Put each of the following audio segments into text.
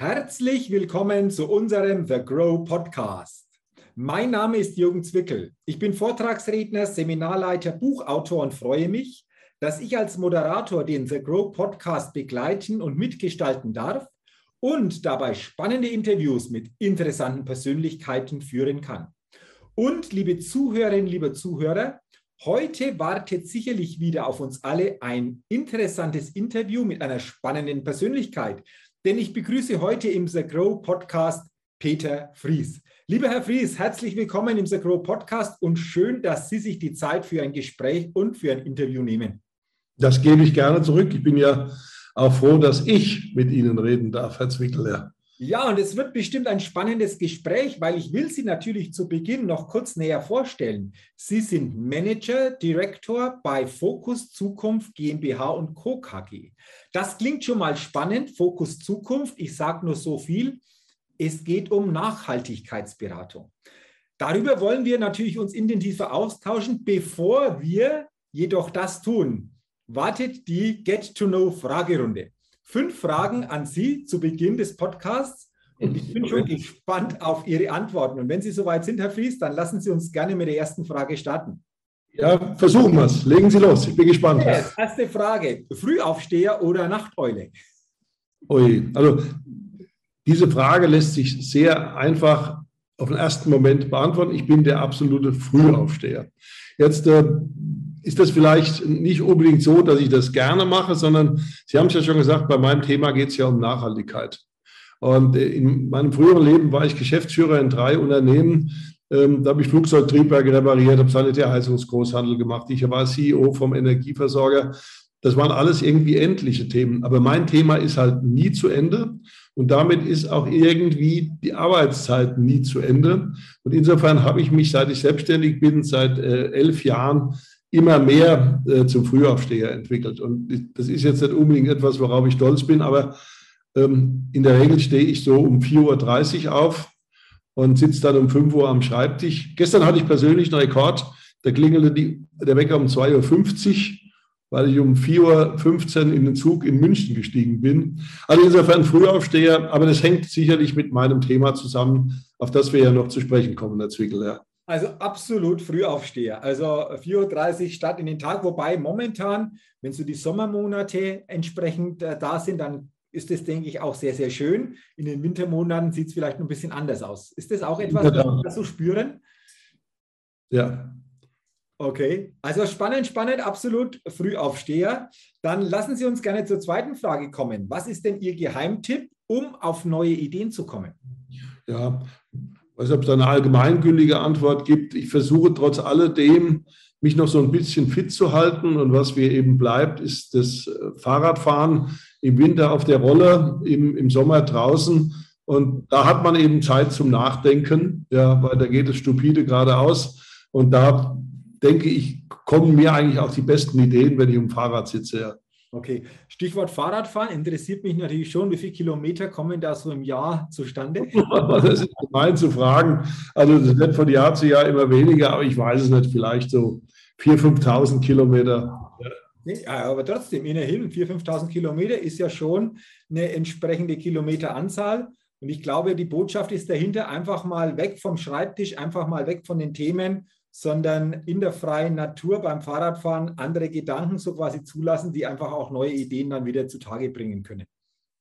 Herzlich willkommen zu unserem The Grow Podcast. Mein Name ist Jürgen Zwickel. Ich bin Vortragsredner, Seminarleiter, Buchautor und freue mich, dass ich als Moderator den The Grow Podcast begleiten und mitgestalten darf und dabei spannende Interviews mit interessanten Persönlichkeiten führen kann. Und liebe Zuhörerinnen, liebe Zuhörer, heute wartet sicherlich wieder auf uns alle ein interessantes Interview mit einer spannenden Persönlichkeit, denn ich begrüße heute im The Grow Podcast Peter Fries. Lieber Herr Fries, herzlich willkommen im The Grow Podcast und schön, dass Sie sich die Zeit für ein Gespräch und für ein Interview nehmen. Das gebe ich gerne zurück. Ich bin ja auch froh, dass ich mit Ihnen reden darf, Herr Zwickler. Ja, und es wird bestimmt ein spannendes Gespräch, weil ich will Sie natürlich zu Beginn noch kurz näher vorstellen. Sie sind Manager, Direktor bei Fokus Zukunft GmbH und Co. KG. Das klingt schon mal spannend, Fokus Zukunft. Ich sage nur so viel. Es geht um Nachhaltigkeitsberatung. Darüber wollen wir natürlich uns intensiver austauschen. Bevor wir jedoch das tun, wartet die Get-to-Know-Fragerunde fünf Fragen an Sie zu Beginn des Podcasts. Und ich bin schon gespannt auf Ihre Antworten. Und wenn Sie soweit sind, Herr Fries, dann lassen Sie uns gerne mit der ersten Frage starten. Ja, versuchen wir es. Legen Sie los. Ich bin gespannt. Okay, erste Frage. Frühaufsteher oder Nachteule? Ui, also diese Frage lässt sich sehr einfach auf den ersten Moment beantworten. Ich bin der absolute Frühaufsteher. Jetzt äh, ist das vielleicht nicht unbedingt so, dass ich das gerne mache, sondern Sie haben es ja schon gesagt, bei meinem Thema geht es ja um Nachhaltigkeit. Und äh, in meinem früheren Leben war ich Geschäftsführer in drei Unternehmen. Ähm, da habe ich Flugzeugtriebwerke repariert, habe Sanitärheizungsgroßhandel gemacht. Ich war CEO vom Energieversorger. Das waren alles irgendwie endliche Themen. Aber mein Thema ist halt nie zu Ende. Und damit ist auch irgendwie die Arbeitszeit nie zu Ende. Und insofern habe ich mich, seit ich selbstständig bin, seit äh, elf Jahren immer mehr äh, zum Frühaufsteher entwickelt. Und das ist jetzt nicht unbedingt etwas, worauf ich stolz bin, aber ähm, in der Regel stehe ich so um 4.30 Uhr auf und sitze dann um 5 Uhr am Schreibtisch. Gestern hatte ich persönlich einen Rekord. Da klingelte die, der Wecker um 2.50 Uhr, weil ich um 4.15 Uhr in den Zug in München gestiegen bin. Also insofern Frühaufsteher, aber das hängt sicherlich mit meinem Thema zusammen, auf das wir ja noch zu sprechen kommen, Herr Zwickel. Ja. Also absolut Frühaufsteher. Also 4.30 Uhr Start in den Tag, wobei momentan, wenn so die Sommermonate entsprechend äh, da sind, dann ist das, denke ich, auch sehr, sehr schön. In den Wintermonaten sieht es vielleicht noch ein bisschen anders aus. Ist das auch etwas, was Sie so spüren? Ja. Okay, also spannend, spannend, absolut Frühaufsteher. Dann lassen Sie uns gerne zur zweiten Frage kommen. Was ist denn Ihr Geheimtipp, um auf neue Ideen zu kommen? Ja, weiß nicht, ob es eine allgemeingültige Antwort gibt. Ich versuche trotz alledem, mich noch so ein bisschen fit zu halten. Und was mir eben bleibt, ist das äh, Fahrradfahren im Winter auf der Rolle, im, im Sommer draußen. Und da hat man eben Zeit zum Nachdenken, ja, weil da geht es stupide geradeaus. Und da denke ich, kommen mir eigentlich auch die besten Ideen, wenn ich im Fahrrad sitze. Okay, Stichwort Fahrradfahren interessiert mich natürlich schon, wie viele Kilometer kommen da so im Jahr zustande? Das ist gemein zu fragen. Also das wird von Jahr zu Jahr immer weniger, aber ich weiß es nicht, vielleicht so 4.000, 5.000 Kilometer. Ja, aber trotzdem, immerhin 4.000, 5.000 Kilometer ist ja schon eine entsprechende Kilometeranzahl. Und ich glaube, die Botschaft ist dahinter, einfach mal weg vom Schreibtisch, einfach mal weg von den Themen sondern in der freien Natur beim Fahrradfahren andere Gedanken so quasi zulassen, die einfach auch neue Ideen dann wieder zutage bringen können.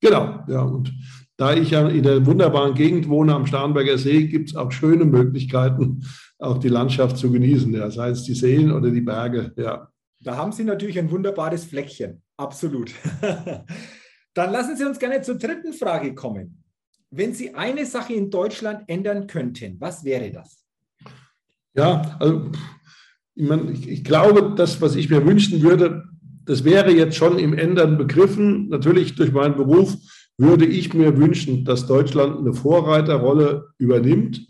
Genau, ja. Und da ich ja in der wunderbaren Gegend wohne am Starnberger See, gibt es auch schöne Möglichkeiten, auch die Landschaft zu genießen, ja, sei es die Seen oder die Berge, ja. Da haben Sie natürlich ein wunderbares Fleckchen, absolut. Dann lassen Sie uns gerne zur dritten Frage kommen. Wenn Sie eine Sache in Deutschland ändern könnten, was wäre das? Ja, also ich, meine, ich, ich glaube, das, was ich mir wünschen würde, das wäre jetzt schon im Ändern begriffen. Natürlich durch meinen Beruf würde ich mir wünschen, dass Deutschland eine Vorreiterrolle übernimmt,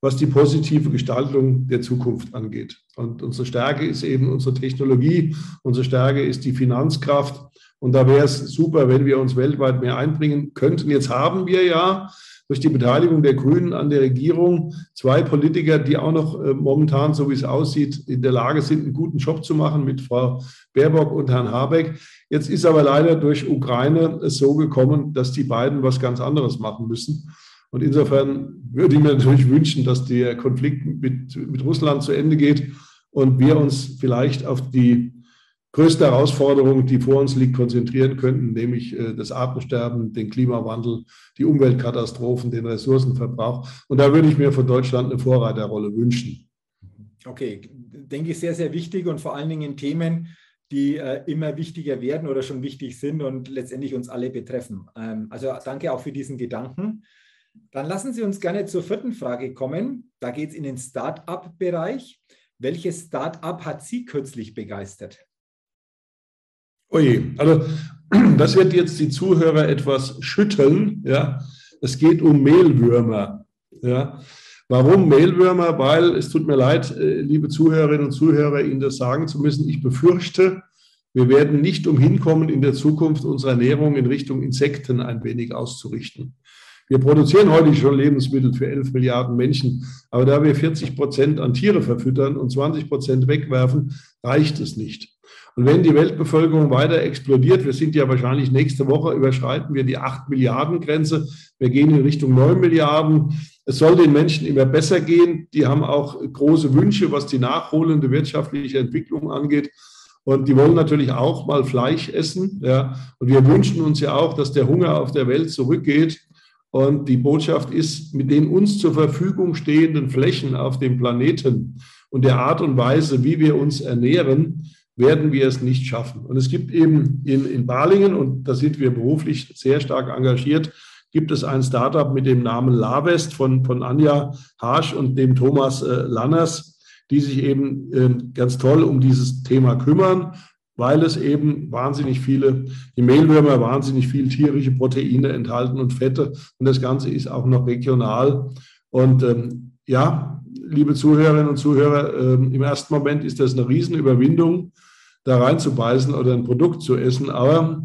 was die positive Gestaltung der Zukunft angeht. Und unsere Stärke ist eben unsere Technologie, unsere Stärke ist die Finanzkraft. Und da wäre es super, wenn wir uns weltweit mehr einbringen könnten. Jetzt haben wir ja durch die Beteiligung der Grünen an der Regierung zwei Politiker, die auch noch äh, momentan, so wie es aussieht, in der Lage sind, einen guten Job zu machen mit Frau Baerbock und Herrn Habeck. Jetzt ist aber leider durch Ukraine es so gekommen, dass die beiden was ganz anderes machen müssen. Und insofern würde ich mir natürlich wünschen, dass der Konflikt mit, mit Russland zu Ende geht und wir uns vielleicht auf die größte Herausforderung, die vor uns liegt, konzentrieren könnten, nämlich äh, das Artensterben, den Klimawandel, die Umweltkatastrophen, den Ressourcenverbrauch. Und da würde ich mir von Deutschland eine Vorreiterrolle wünschen. Okay, denke ich sehr, sehr wichtig und vor allen Dingen Themen, die äh, immer wichtiger werden oder schon wichtig sind und letztendlich uns alle betreffen. Ähm, also danke auch für diesen Gedanken. Dann lassen Sie uns gerne zur vierten Frage kommen. Da geht es in den Start-up-Bereich. Welches Start-up hat Sie kürzlich begeistert? Oje, also das wird jetzt die Zuhörer etwas schütteln. Ja, es geht um Mehlwürmer. Ja, warum Mehlwürmer? Weil es tut mir leid, äh, liebe Zuhörerinnen und Zuhörer, Ihnen das sagen zu müssen. Ich befürchte, wir werden nicht umhin kommen, in der Zukunft unsere Ernährung in Richtung Insekten ein wenig auszurichten. Wir produzieren heute schon Lebensmittel für 11 Milliarden Menschen, aber da wir 40 Prozent an Tiere verfüttern und 20 Prozent wegwerfen, reicht es nicht. Und wenn die Weltbevölkerung weiter explodiert, wir sind ja wahrscheinlich nächste Woche, überschreiten wir die 8 Milliarden Grenze. Wir gehen in Richtung 9 Milliarden. Es soll den Menschen immer besser gehen. Die haben auch große Wünsche, was die nachholende wirtschaftliche Entwicklung angeht. Und die wollen natürlich auch mal Fleisch essen. Ja. Und wir wünschen uns ja auch, dass der Hunger auf der Welt zurückgeht. Und die Botschaft ist, mit den uns zur Verfügung stehenden Flächen auf dem Planeten und der Art und Weise, wie wir uns ernähren, werden wir es nicht schaffen. Und es gibt eben in, in Balingen, und da sind wir beruflich sehr stark engagiert, gibt es ein Startup mit dem Namen Lavest von, von Anja Harsch und dem Thomas äh, Lanners, die sich eben äh, ganz toll um dieses Thema kümmern, weil es eben wahnsinnig viele, die Mehlwürmer wahnsinnig viel tierische Proteine enthalten und Fette. Und das Ganze ist auch noch regional. Und ähm, ja, liebe Zuhörerinnen und Zuhörer, äh, im ersten Moment ist das eine Riesenüberwindung da reinzubeißen oder ein Produkt zu essen. Aber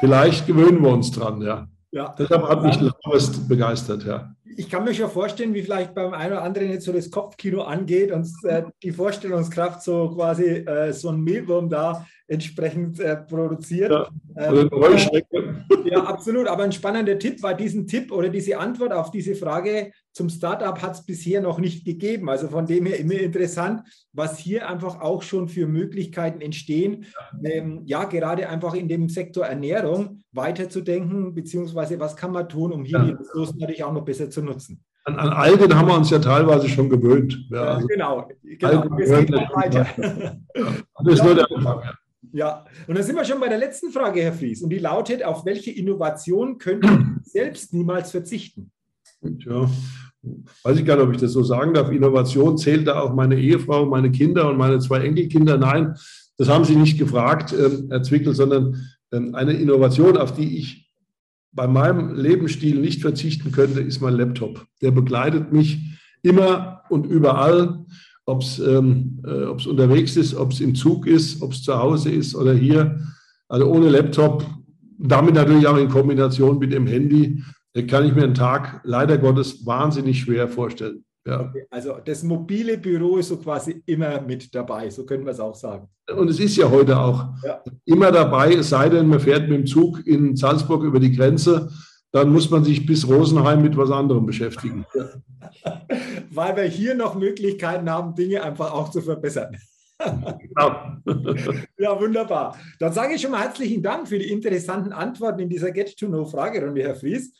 vielleicht gewöhnen wir uns dran, ja. ja. Deshalb hat mich Lavest begeistert, ja. Ich kann mir schon vorstellen, wie vielleicht beim einen oder anderen jetzt so das Kopfkino angeht und äh, die Vorstellungskraft so quasi äh, so ein Mehlwurm da entsprechend äh, produziert. Ja, ähm, ja, absolut. Aber ein spannender Tipp war diesen Tipp oder diese Antwort auf diese Frage zum Startup hat es bisher noch nicht gegeben. Also von dem her immer interessant, was hier einfach auch schon für Möglichkeiten entstehen, ähm, ja, gerade einfach in dem Sektor Ernährung weiterzudenken, beziehungsweise was kann man tun, um hier ja. die Ressourcen natürlich auch noch besser zu nutzen. An, an Algen haben wir uns ja teilweise schon gewöhnt. Ja, also genau, genau. Es geht auch weiter. Das ist nur der Anfang. Ja, und dann sind wir schon bei der letzten Frage, Herr Fries. Und die lautet: Auf welche Innovation könnten Sie selbst niemals verzichten? Ja, weiß ich gar nicht, ob ich das so sagen darf. Innovation zählt da auch meine Ehefrau, meine Kinder und meine zwei Enkelkinder. Nein, das haben Sie nicht gefragt, äh, Herr Zwickel, sondern äh, eine Innovation, auf die ich bei meinem Lebensstil nicht verzichten könnte, ist mein Laptop. Der begleitet mich immer und überall, ob es ähm, äh, unterwegs ist, ob es im Zug ist, ob es zu Hause ist oder hier. Also ohne Laptop, damit natürlich auch in Kombination mit dem Handy, kann ich mir einen Tag leider Gottes wahnsinnig schwer vorstellen. Ja. Okay, also das mobile Büro ist so quasi immer mit dabei, so können wir es auch sagen. Und es ist ja heute auch ja. immer dabei, es sei denn, man fährt mit dem Zug in Salzburg über die Grenze, dann muss man sich bis Rosenheim mit was anderem beschäftigen. Weil wir hier noch Möglichkeiten haben, Dinge einfach auch zu verbessern. Genau. ja, wunderbar. Dann sage ich schon mal herzlichen Dank für die interessanten Antworten in dieser Get-to-Know-Fragerunde, Herr Fries.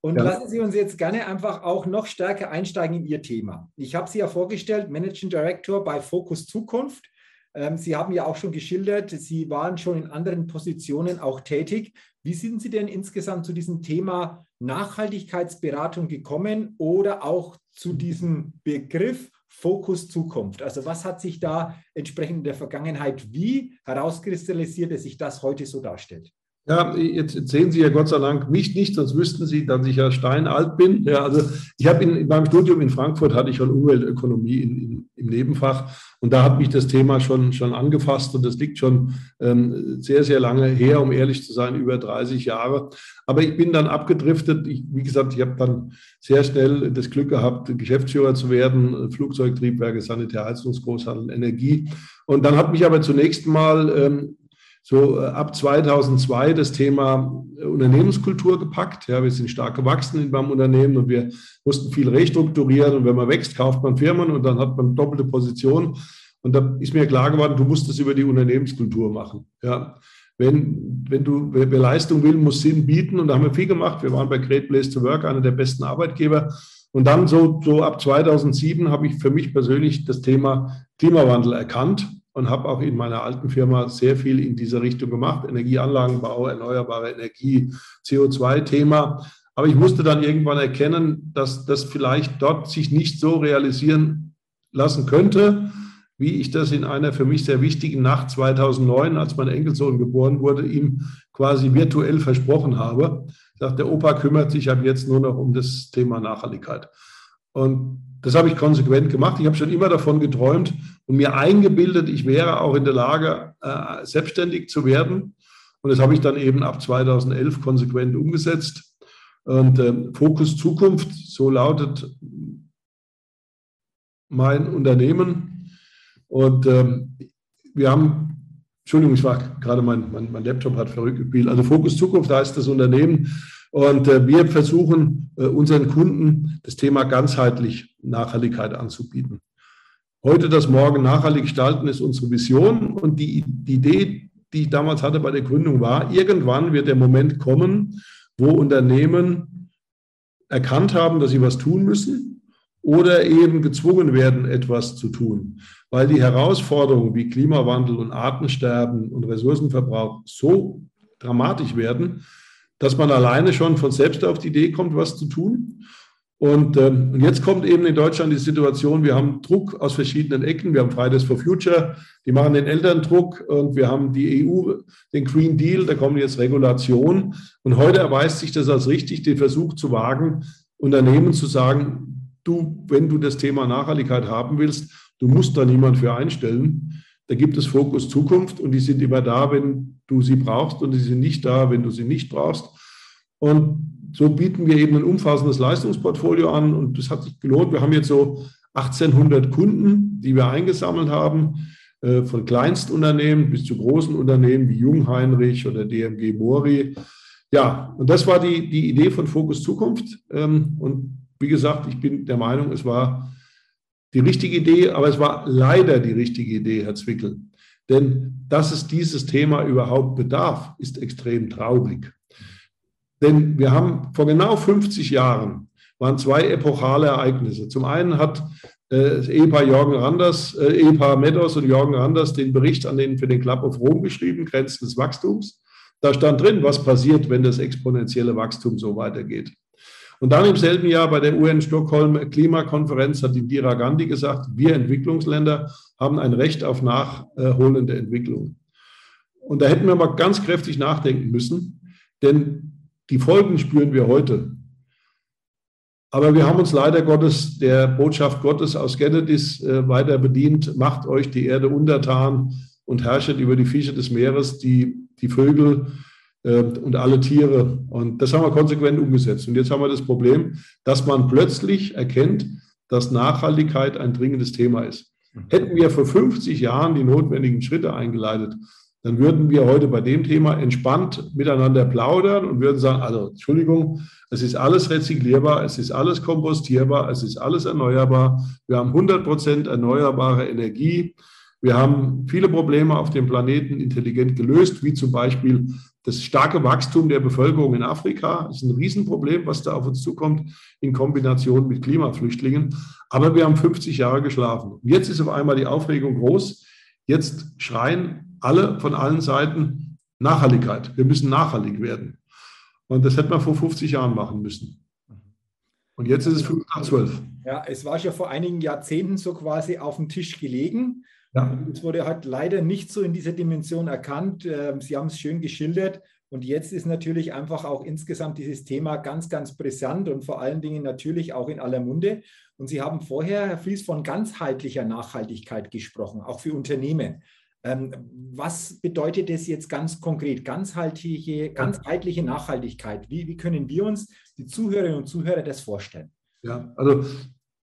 Und ja. lassen Sie uns jetzt gerne einfach auch noch stärker einsteigen in Ihr Thema. Ich habe Sie ja vorgestellt, Managing Director bei Focus Zukunft. Ähm, Sie haben ja auch schon geschildert, Sie waren schon in anderen Positionen auch tätig. Wie sind Sie denn insgesamt zu diesem Thema Nachhaltigkeitsberatung gekommen oder auch zu diesem Begriff Fokus Zukunft? Also was hat sich da entsprechend in der Vergangenheit wie herauskristallisiert, dass sich das heute so darstellt? Ja, jetzt sehen Sie ja Gott sei Dank mich nicht, sonst wüssten Sie, dass ich ja steinalt bin. Ja, also ich habe in, in meinem Studium in Frankfurt hatte ich schon Umweltökonomie in, in, im Nebenfach und da hat mich das Thema schon, schon angefasst und das liegt schon ähm, sehr, sehr lange her, um ehrlich zu sein, über 30 Jahre. Aber ich bin dann abgedriftet. Ich, wie gesagt, ich habe dann sehr schnell das Glück gehabt, Geschäftsführer zu werden, Flugzeugtriebwerke, Sanitärheizungsgroßhandel, Energie. Und dann hat mich aber zunächst mal ähm, so äh, ab 2002 das Thema äh, Unternehmenskultur gepackt. Ja, wir sind stark gewachsen in beim Unternehmen und wir mussten viel restrukturieren. Und wenn man wächst, kauft man Firmen und dann hat man doppelte Position. Und da ist mir klar geworden, du musst das über die Unternehmenskultur machen. Ja, wenn, wenn du, wer Leistung will, muss Sinn bieten. Und da haben wir viel gemacht. Wir waren bei Great Place to Work, einer der besten Arbeitgeber. Und dann so, so ab 2007 habe ich für mich persönlich das Thema Klimawandel erkannt und habe auch in meiner alten Firma sehr viel in diese Richtung gemacht. Energieanlagenbau, erneuerbare Energie, CO2-Thema. Aber ich musste dann irgendwann erkennen, dass das vielleicht dort sich nicht so realisieren lassen könnte, wie ich das in einer für mich sehr wichtigen Nacht 2009, als mein Enkelsohn geboren wurde, ihm quasi virtuell versprochen habe. Sagt, der Opa kümmert sich ab jetzt nur noch um das Thema Nachhaltigkeit. Und das habe ich konsequent gemacht. Ich habe schon immer davon geträumt und mir eingebildet, ich wäre auch in der Lage, äh, selbstständig zu werden. Und das habe ich dann eben ab 2011 konsequent umgesetzt. Und äh, Fokus Zukunft, so lautet mein Unternehmen. Und ähm, wir haben, Entschuldigung, ich war gerade, mein, mein, mein Laptop hat verrückt gespielt. Also Fokus Zukunft heißt das Unternehmen. Und äh, wir versuchen äh, unseren Kunden das Thema ganzheitlich Nachhaltigkeit anzubieten. Heute das Morgen nachhaltig gestalten ist unsere Vision und die, die Idee, die ich damals hatte bei der Gründung war, irgendwann wird der Moment kommen, wo Unternehmen erkannt haben, dass sie was tun müssen oder eben gezwungen werden, etwas zu tun, weil die Herausforderungen wie Klimawandel und Artensterben und Ressourcenverbrauch so dramatisch werden, dass man alleine schon von selbst auf die Idee kommt, was zu tun. Und, ähm, und jetzt kommt eben in Deutschland die Situation, wir haben Druck aus verschiedenen Ecken. Wir haben Fridays for Future, die machen den Eltern Druck und wir haben die EU, den Green Deal, da kommen jetzt Regulationen. Und heute erweist sich das als richtig, den Versuch zu wagen, Unternehmen zu sagen, du, wenn du das Thema Nachhaltigkeit haben willst, du musst da niemand für einstellen. Da gibt es Fokus Zukunft und die sind immer da, wenn du sie brauchst und sie sind nicht da, wenn du sie nicht brauchst. Und so bieten wir eben ein umfassendes Leistungsportfolio an und das hat sich gelohnt. Wir haben jetzt so 1800 Kunden, die wir eingesammelt haben, äh, von Kleinstunternehmen bis zu großen Unternehmen wie Jungheinrich oder DMG Mori. Ja, und das war die, die Idee von Fokus Zukunft. Ähm, und wie gesagt, ich bin der Meinung, es war die richtige Idee, aber es war leider die richtige Idee, Herr Zwickel. Denn dass es dieses Thema überhaupt bedarf, ist extrem traurig. Denn wir haben vor genau 50 Jahren waren zwei epochale Ereignisse. Zum einen hat äh, Ehepaar Jorgen Randers, äh, Ehepaar Meadows und Jorgen Randers den Bericht an den, für den Club of Rome geschrieben, Grenzen des Wachstums. Da stand drin, was passiert, wenn das exponentielle Wachstum so weitergeht. Und dann im selben Jahr bei der UN Stockholm Klimakonferenz hat Indira Gandhi gesagt, wir Entwicklungsländer haben ein Recht auf nachholende Entwicklung. Und da hätten wir mal ganz kräftig nachdenken müssen, denn die Folgen spüren wir heute. Aber wir haben uns leider Gottes der Botschaft Gottes aus Genesis äh, weiter bedient, macht euch die Erde untertan und herrschet über die Fische des Meeres, die, die Vögel, und alle Tiere. Und das haben wir konsequent umgesetzt. Und jetzt haben wir das Problem, dass man plötzlich erkennt, dass Nachhaltigkeit ein dringendes Thema ist. Hätten wir vor 50 Jahren die notwendigen Schritte eingeleitet, dann würden wir heute bei dem Thema entspannt miteinander plaudern und würden sagen, also Entschuldigung, es ist alles rezyklierbar, es ist alles kompostierbar, es ist alles erneuerbar. Wir haben 100 Prozent erneuerbare Energie. Wir haben viele Probleme auf dem Planeten intelligent gelöst, wie zum Beispiel das starke Wachstum der Bevölkerung in Afrika ist ein Riesenproblem, was da auf uns zukommt, in Kombination mit Klimaflüchtlingen. Aber wir haben 50 Jahre geschlafen. Jetzt ist auf einmal die Aufregung groß. Jetzt schreien alle von allen Seiten Nachhaltigkeit. Wir müssen nachhaltig werden. Und das hätte man vor 50 Jahren machen müssen. Und jetzt ist es 5 nach 12. Ja, es war schon vor einigen Jahrzehnten so quasi auf dem Tisch gelegen. Ja. Es wurde halt leider nicht so in dieser Dimension erkannt. Ähm, Sie haben es schön geschildert. Und jetzt ist natürlich einfach auch insgesamt dieses Thema ganz, ganz brisant und vor allen Dingen natürlich auch in aller Munde. Und Sie haben vorher, Herr Fries, von ganzheitlicher Nachhaltigkeit gesprochen, auch für Unternehmen. Ähm, was bedeutet das jetzt ganz konkret, ganzheitliche, ganzheitliche Nachhaltigkeit? Wie, wie können wir uns, die Zuhörerinnen und Zuhörer, das vorstellen? Ja, also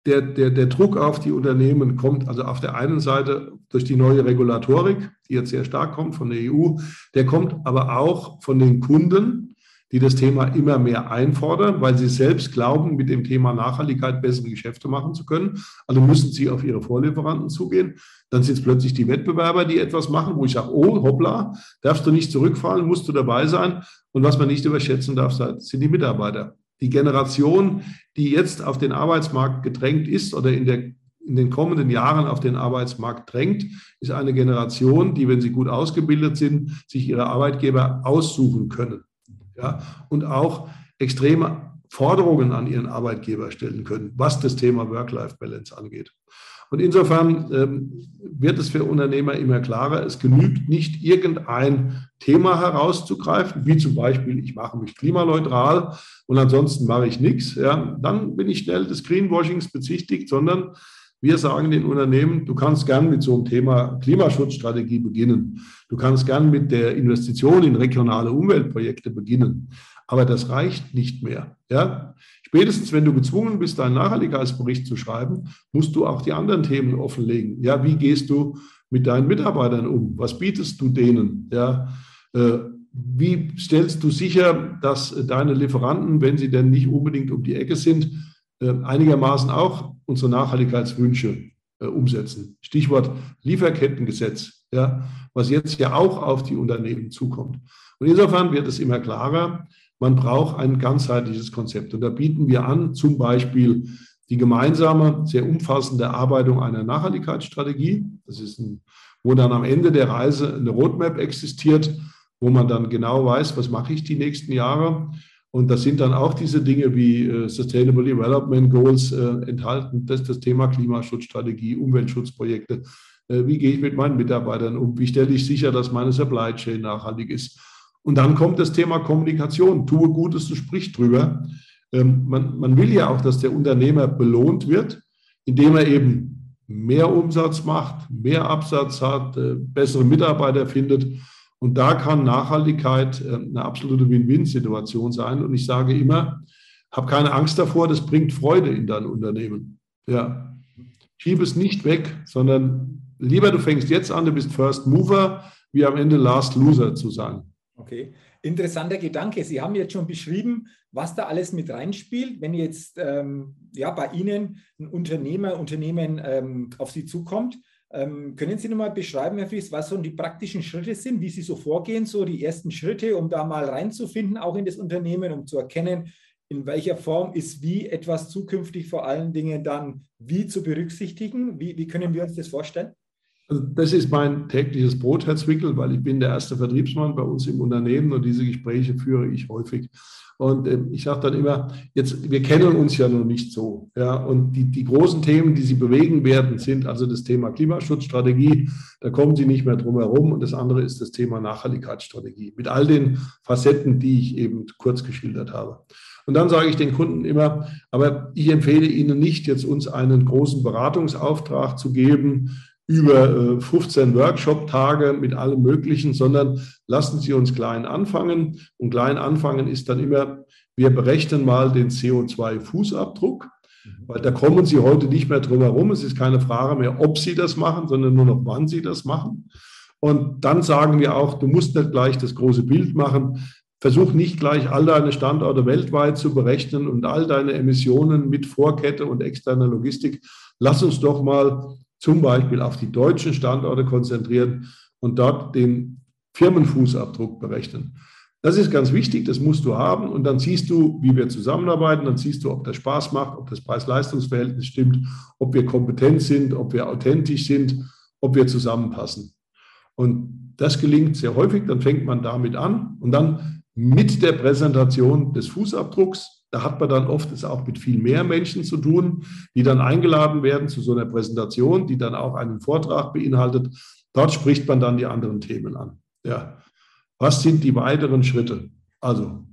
der, der, der Druck auf die Unternehmen kommt also auf der einen Seite durch die neue Regulatorik, die jetzt sehr stark kommt von der EU, der kommt aber auch von den Kunden, die das Thema immer mehr einfordern, weil sie selbst glauben, mit dem Thema Nachhaltigkeit bessere Geschäfte machen zu können. Also müssen sie auf ihre Vorlieferanten zugehen. Dann sind es plötzlich die Wettbewerber, die etwas machen, wo ich sage, oh, hoppla, darfst du nicht zurückfallen, musst du dabei sein. Und was man nicht überschätzen darf, sind die Mitarbeiter. Die Generation, die jetzt auf den Arbeitsmarkt gedrängt ist oder in, der, in den kommenden Jahren auf den Arbeitsmarkt drängt, ist eine Generation, die, wenn sie gut ausgebildet sind, sich ihre Arbeitgeber aussuchen können. Ja, und auch extreme Forderungen an ihren Arbeitgeber stellen können, was das Thema Work-Life-Balance angeht. Und insofern ähm, wird es für Unternehmer immer klarer, es genügt nicht irgendein Thema herauszugreifen, wie zum Beispiel, ich mache mich klimaneutral und ansonsten mache ich nichts. Ja, dann bin ich schnell des Greenwashings bezichtigt, sondern wir sagen den Unternehmen, du kannst gern mit so einem Thema Klimaschutzstrategie beginnen. Du kannst gern mit der Investition in regionale Umweltprojekte beginnen. Aber das reicht nicht mehr. Ja? Spätestens, wenn du gezwungen bist, einen Nachhaltigkeitsbericht zu schreiben, musst du auch die anderen Themen offenlegen. Ja, wie gehst du mit deinen Mitarbeitern um? Was bietest du denen? Ja, äh, wie stellst du sicher, dass deine Lieferanten, wenn sie denn nicht unbedingt um die Ecke sind, äh, einigermaßen auch unsere Nachhaltigkeitswünsche äh, umsetzen? Stichwort Lieferkettengesetz, ja, was jetzt ja auch auf die Unternehmen zukommt. Und insofern wird es immer klarer, man braucht ein ganzheitliches Konzept. Und da bieten wir an, zum Beispiel die gemeinsame, sehr umfassende Erarbeitung einer Nachhaltigkeitsstrategie. Das ist ein, wo dann am Ende der Reise eine Roadmap existiert, wo man dann genau weiß, was mache ich die nächsten Jahre. Und das sind dann auch diese Dinge wie äh, Sustainable Development Goals äh, enthalten, das ist das Thema Klimaschutzstrategie, Umweltschutzprojekte. Äh, wie gehe ich mit meinen Mitarbeitern um? Wie stelle ich sicher, dass meine Supply Chain nachhaltig ist? Und dann kommt das Thema Kommunikation. Tue Gutes und sprich drüber. Ähm, man, man will ja auch, dass der Unternehmer belohnt wird, indem er eben mehr Umsatz macht, mehr Absatz hat, äh, bessere Mitarbeiter findet. Und da kann Nachhaltigkeit äh, eine absolute Win-Win-Situation sein. Und ich sage immer, hab keine Angst davor, das bringt Freude in dein Unternehmen. Ja. Schieb es nicht weg, sondern lieber du fängst jetzt an, du bist First Mover, wie am Ende Last Loser zu sein. Okay, interessanter Gedanke. Sie haben jetzt schon beschrieben, was da alles mit reinspielt. Wenn jetzt ähm, ja, bei Ihnen ein Unternehmer, Unternehmen ähm, auf Sie zukommt, ähm, können Sie nochmal beschreiben, Herr Fries, was so die praktischen Schritte sind, wie Sie so vorgehen, so die ersten Schritte, um da mal reinzufinden, auch in das Unternehmen, um zu erkennen, in welcher Form ist wie etwas zukünftig vor allen Dingen dann wie zu berücksichtigen? Wie, wie können wir uns das vorstellen? Also das ist mein tägliches Brot, Herr Zwickel, weil ich bin der erste Vertriebsmann bei uns im Unternehmen und diese Gespräche führe ich häufig. Und äh, ich sage dann immer, jetzt, wir kennen uns ja noch nicht so. Ja, und die, die großen Themen, die Sie bewegen werden, sind also das Thema Klimaschutzstrategie, da kommen Sie nicht mehr drum herum. Und das andere ist das Thema Nachhaltigkeitsstrategie mit all den Facetten, die ich eben kurz geschildert habe. Und dann sage ich den Kunden immer, aber ich empfehle Ihnen nicht, jetzt uns einen großen Beratungsauftrag zu geben, über 15 äh, Workshop-Tage mit allem Möglichen, sondern lassen Sie uns klein anfangen. Und klein anfangen ist dann immer, wir berechnen mal den CO2-Fußabdruck, mhm. weil da kommen Sie heute nicht mehr drum herum. Es ist keine Frage mehr, ob Sie das machen, sondern nur noch, wann Sie das machen. Und dann sagen wir auch, du musst nicht gleich das große Bild machen. Versuch nicht gleich all deine Standorte weltweit zu berechnen und all deine Emissionen mit Vorkette und externer Logistik. Lass uns doch mal zum Beispiel auf die deutschen Standorte konzentrieren und dort den Firmenfußabdruck berechnen. Das ist ganz wichtig, das musst du haben und dann siehst du, wie wir zusammenarbeiten, dann siehst du, ob das Spaß macht, ob das Preis-Leistungs-Verhältnis stimmt, ob wir kompetent sind, ob wir authentisch sind, ob wir zusammenpassen. Und das gelingt sehr häufig, dann fängt man damit an und dann mit der Präsentation des Fußabdrucks da hat man dann oft es auch mit viel mehr Menschen zu tun, die dann eingeladen werden zu so einer Präsentation, die dann auch einen Vortrag beinhaltet. Dort spricht man dann die anderen Themen an. Ja. Was sind die weiteren Schritte? Also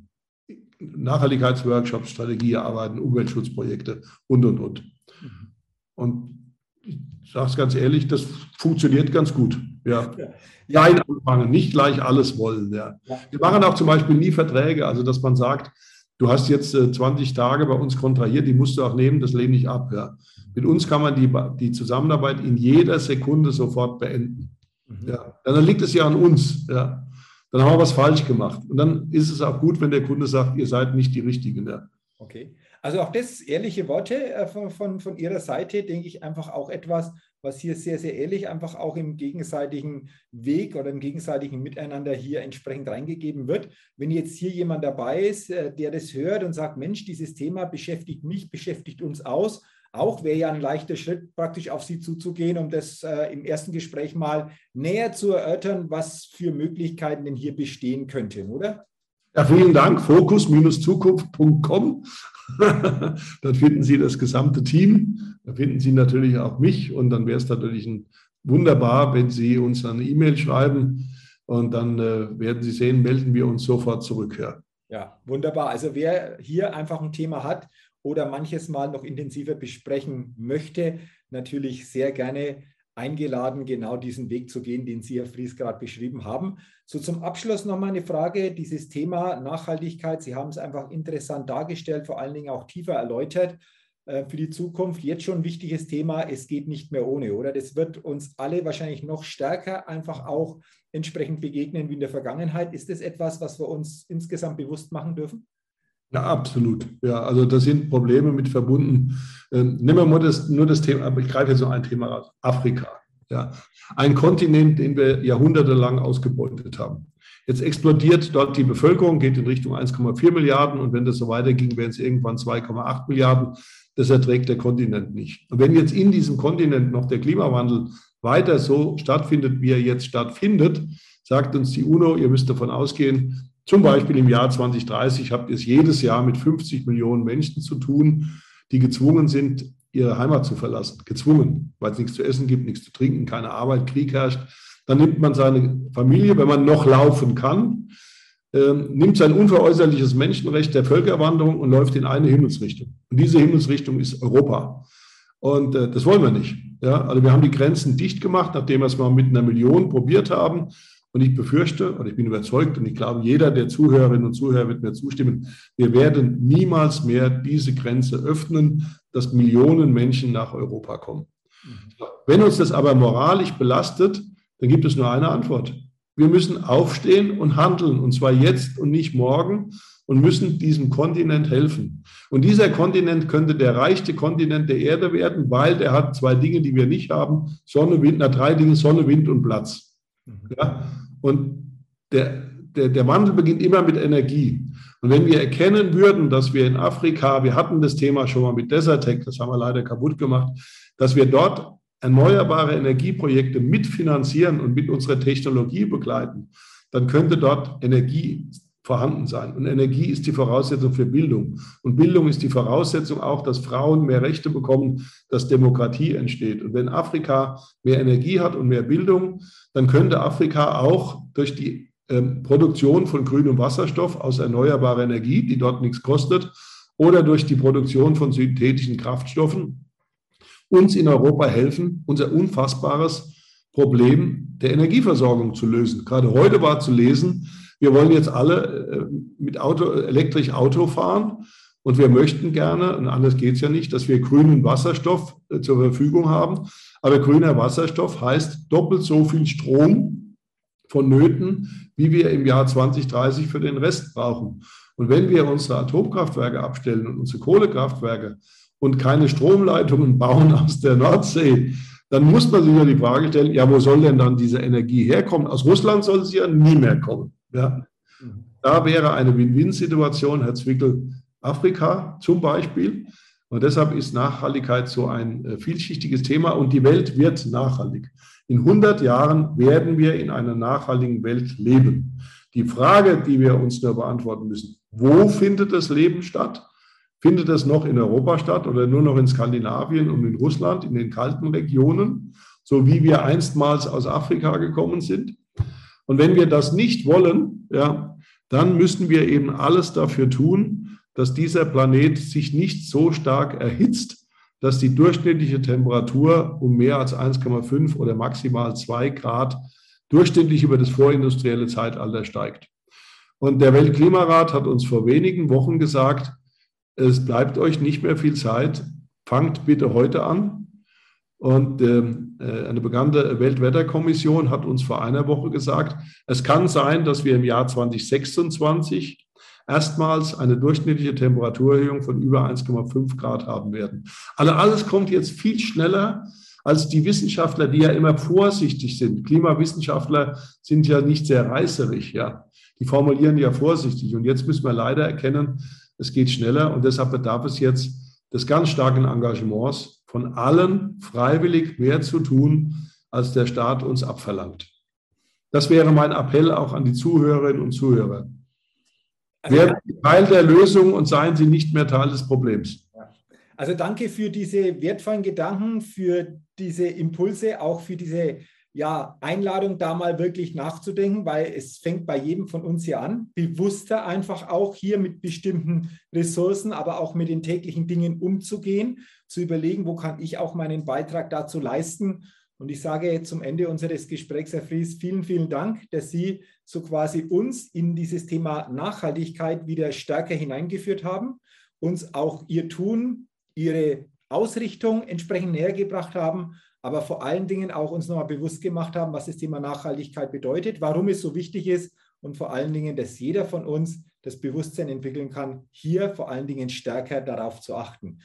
Nachhaltigkeitsworkshops, Strategiearbeiten, Umweltschutzprojekte und, und, und. Mhm. Und ich sage es ganz ehrlich, das funktioniert ganz gut. Ja. ja. Klein anfangen, nicht gleich alles wollen. Ja. ja. Wir machen auch zum Beispiel nie Verträge, also dass man sagt, du hast jetzt 20 äh, Tage bei uns kontrahiert, die musst du auch nehmen, das lehne ich ab. Ja. Mit uns kann man die, die Zusammenarbeit in jeder Sekunde sofort beenden. Mhm. Ja. Dann liegt es ja an uns. Ja. Dann haben wir was falsch gemacht. Und dann ist es auch gut, wenn der Kunde sagt, ihr seid nicht die Richtigen. Ja. Okay. Also auch das ehrliche Worte äh, von, von, von Ihrer Seite, denke ich, einfach auch etwas, was hier sehr, sehr ehrlich einfach auch im gegenseitigen Weg oder im gegenseitigen Miteinander hier entsprechend reingegeben wird. Wenn jetzt hier jemand dabei ist, äh, der das hört und sagt, Mensch, dieses Thema beschäftigt mich, beschäftigt uns aus, auch wäre ja ein leichter Schritt, praktisch auf Sie zuzugehen, um das äh, im ersten Gespräch mal näher zu erörtern, was für Möglichkeiten denn hier bestehen könnten, oder? Ja, vielen Dank. Fokus-zukunft.com. Dort finden Sie das gesamte Team. Da finden Sie natürlich auch mich. Und dann wäre es natürlich ein, wunderbar, wenn Sie uns eine E-Mail schreiben. Und dann äh, werden Sie sehen, melden wir uns sofort zurück. Ja. ja, wunderbar. Also wer hier einfach ein Thema hat oder manches Mal noch intensiver besprechen möchte, natürlich sehr gerne eingeladen, genau diesen Weg zu gehen, den Sie, Herr Fries, gerade beschrieben haben. So zum Abschluss noch mal eine Frage, dieses Thema Nachhaltigkeit. Sie haben es einfach interessant dargestellt, vor allen Dingen auch tiefer erläutert äh, für die Zukunft. Jetzt schon ein wichtiges Thema, es geht nicht mehr ohne, oder? Das wird uns alle wahrscheinlich noch stärker einfach auch entsprechend begegnen wie in der Vergangenheit. Ist das etwas, was wir uns insgesamt bewusst machen dürfen? Ja, absolut. Ja, also da sind Probleme mit verbunden. Ähm, nehmen wir mal das, nur das Thema, aber ich greife jetzt noch ein Thema raus. Afrika. Ja, ein Kontinent, den wir jahrhundertelang ausgebeutet haben. Jetzt explodiert dort die Bevölkerung, geht in Richtung 1,4 Milliarden und wenn das so weiterging, wären es irgendwann 2,8 Milliarden. Das erträgt der Kontinent nicht. Und wenn jetzt in diesem Kontinent noch der Klimawandel weiter so stattfindet, wie er jetzt stattfindet, sagt uns die UNO, ihr müsst davon ausgehen, zum Beispiel im Jahr 2030 habt ihr es jedes Jahr mit 50 Millionen Menschen zu tun, die gezwungen sind, ihre Heimat zu verlassen. Gezwungen, weil es nichts zu essen gibt, nichts zu trinken, keine Arbeit, Krieg herrscht. Dann nimmt man seine Familie, wenn man noch laufen kann, äh, nimmt sein unveräußerliches Menschenrecht der Völkerwanderung und läuft in eine Himmelsrichtung. Und diese Himmelsrichtung ist Europa. Und äh, das wollen wir nicht. Ja? Also wir haben die Grenzen dicht gemacht, nachdem wir es mal mit einer Million probiert haben. Und ich befürchte, oder ich bin überzeugt, und ich glaube, jeder der Zuhörerinnen und Zuhörer wird mir zustimmen, wir werden niemals mehr diese Grenze öffnen, dass Millionen Menschen nach Europa kommen. Mhm. Wenn uns das aber moralisch belastet, dann gibt es nur eine Antwort. Wir müssen aufstehen und handeln, und zwar jetzt und nicht morgen, und müssen diesem Kontinent helfen. Und dieser Kontinent könnte der reichste Kontinent der Erde werden, weil der hat zwei Dinge, die wir nicht haben, Sonne, Wind, na drei Dinge, Sonne, Wind und Platz. Mhm. Ja? Und der, der, der Wandel beginnt immer mit Energie. Und wenn wir erkennen würden, dass wir in Afrika, wir hatten das Thema schon mal mit Desertec, das haben wir leider kaputt gemacht, dass wir dort erneuerbare Energieprojekte mitfinanzieren und mit unserer Technologie begleiten, dann könnte dort Energie vorhanden sein. Und Energie ist die Voraussetzung für Bildung. Und Bildung ist die Voraussetzung auch, dass Frauen mehr Rechte bekommen, dass Demokratie entsteht. Und wenn Afrika mehr Energie hat und mehr Bildung, dann könnte Afrika auch durch die ähm, Produktion von grünem Wasserstoff aus erneuerbarer Energie, die dort nichts kostet, oder durch die Produktion von synthetischen Kraftstoffen uns in Europa helfen, unser unfassbares Problem der Energieversorgung zu lösen. Gerade heute war zu lesen, wir wollen jetzt alle äh, mit Auto, elektrisch Auto fahren und wir möchten gerne, und anders geht es ja nicht, dass wir grünen Wasserstoff äh, zur Verfügung haben. Aber grüner Wasserstoff heißt doppelt so viel Strom vonnöten, wie wir im Jahr 2030 für den Rest brauchen. Und wenn wir unsere Atomkraftwerke abstellen und unsere Kohlekraftwerke und keine Stromleitungen bauen aus der Nordsee, dann muss man sich ja die Frage stellen, ja, wo soll denn dann diese Energie herkommen? Aus Russland soll sie ja nie mehr kommen. Ja. Da wäre eine Win-Win-Situation, Herr Zwickel, Afrika zum Beispiel. Und deshalb ist Nachhaltigkeit so ein äh, vielschichtiges Thema und die Welt wird nachhaltig. In 100 Jahren werden wir in einer nachhaltigen Welt leben. Die Frage, die wir uns nur beantworten müssen, wo findet das Leben statt? Findet es noch in Europa statt oder nur noch in Skandinavien und in Russland, in den kalten Regionen, so wie wir einstmals aus Afrika gekommen sind? Und wenn wir das nicht wollen, ja, dann müssen wir eben alles dafür tun, dass dieser Planet sich nicht so stark erhitzt, dass die durchschnittliche Temperatur um mehr als 1,5 oder maximal 2 Grad durchschnittlich über das vorindustrielle Zeitalter steigt. Und der Weltklimarat hat uns vor wenigen Wochen gesagt, es bleibt euch nicht mehr viel Zeit, fangt bitte heute an. Und ähm, äh, eine bekannte Weltwetterkommission hat uns vor einer Woche gesagt, es kann sein, dass wir im Jahr 2026 erstmals eine durchschnittliche Temperaturerhöhung von über 1,5 Grad haben werden. Also alles kommt jetzt viel schneller, als die Wissenschaftler, die ja immer vorsichtig sind. Klimawissenschaftler sind ja nicht sehr reißerig, ja. Die formulieren ja vorsichtig. Und jetzt müssen wir leider erkennen, es geht schneller und deshalb bedarf es jetzt des ganz starken Engagements von allen freiwillig mehr zu tun, als der Staat uns abverlangt. Das wäre mein Appell auch an die Zuhörerinnen und Zuhörer. Also, Werden Sie Teil der Lösung und seien Sie nicht mehr Teil des Problems. Also danke für diese wertvollen Gedanken, für diese Impulse, auch für diese ja, Einladung, da mal wirklich nachzudenken, weil es fängt bei jedem von uns hier an, bewusster einfach auch hier mit bestimmten Ressourcen, aber auch mit den täglichen Dingen umzugehen, zu überlegen, wo kann ich auch meinen Beitrag dazu leisten. Und ich sage zum Ende unseres Gesprächs, Herr Fries, vielen, vielen Dank, dass Sie so quasi uns in dieses Thema Nachhaltigkeit wieder stärker hineingeführt haben, uns auch Ihr Tun, Ihre Ausrichtung entsprechend näher gebracht haben aber vor allen Dingen auch uns nochmal bewusst gemacht haben, was das Thema Nachhaltigkeit bedeutet, warum es so wichtig ist und vor allen Dingen, dass jeder von uns das Bewusstsein entwickeln kann, hier vor allen Dingen stärker darauf zu achten.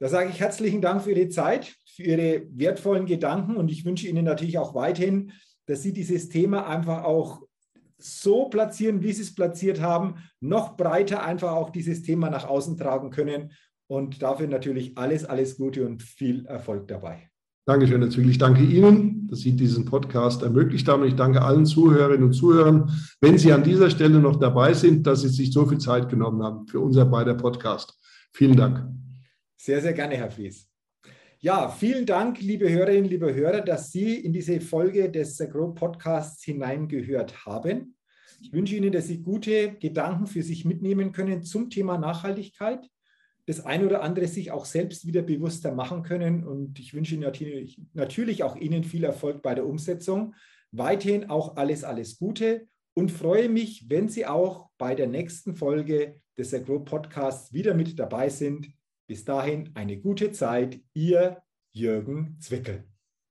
Da sage ich herzlichen Dank für Ihre Zeit, für Ihre wertvollen Gedanken und ich wünsche Ihnen natürlich auch weiterhin, dass Sie dieses Thema einfach auch so platzieren, wie Sie es platziert haben, noch breiter einfach auch dieses Thema nach außen tragen können. Und dafür natürlich alles, alles Gute und viel Erfolg dabei. Dankeschön, Herr Zwiegel. Ich danke Ihnen, dass Sie diesen Podcast ermöglicht haben. Ich danke allen Zuhörerinnen und Zuhörern, wenn Sie an dieser Stelle noch dabei sind, dass Sie sich so viel Zeit genommen haben für unser beider Podcast. Vielen Dank. Sehr, sehr gerne, Herr Fries. Ja, vielen Dank, liebe Hörerinnen, liebe Hörer, dass Sie in diese Folge des Grow Podcasts hineingehört haben. Ich wünsche Ihnen, dass Sie gute Gedanken für sich mitnehmen können zum Thema Nachhaltigkeit das ein oder andere sich auch selbst wieder bewusster machen können. Und ich wünsche natürlich, natürlich auch Ihnen viel Erfolg bei der Umsetzung. Weiterhin auch alles, alles Gute und freue mich, wenn Sie auch bei der nächsten Folge des Agro Podcasts wieder mit dabei sind. Bis dahin eine gute Zeit, Ihr Jürgen Zwickel.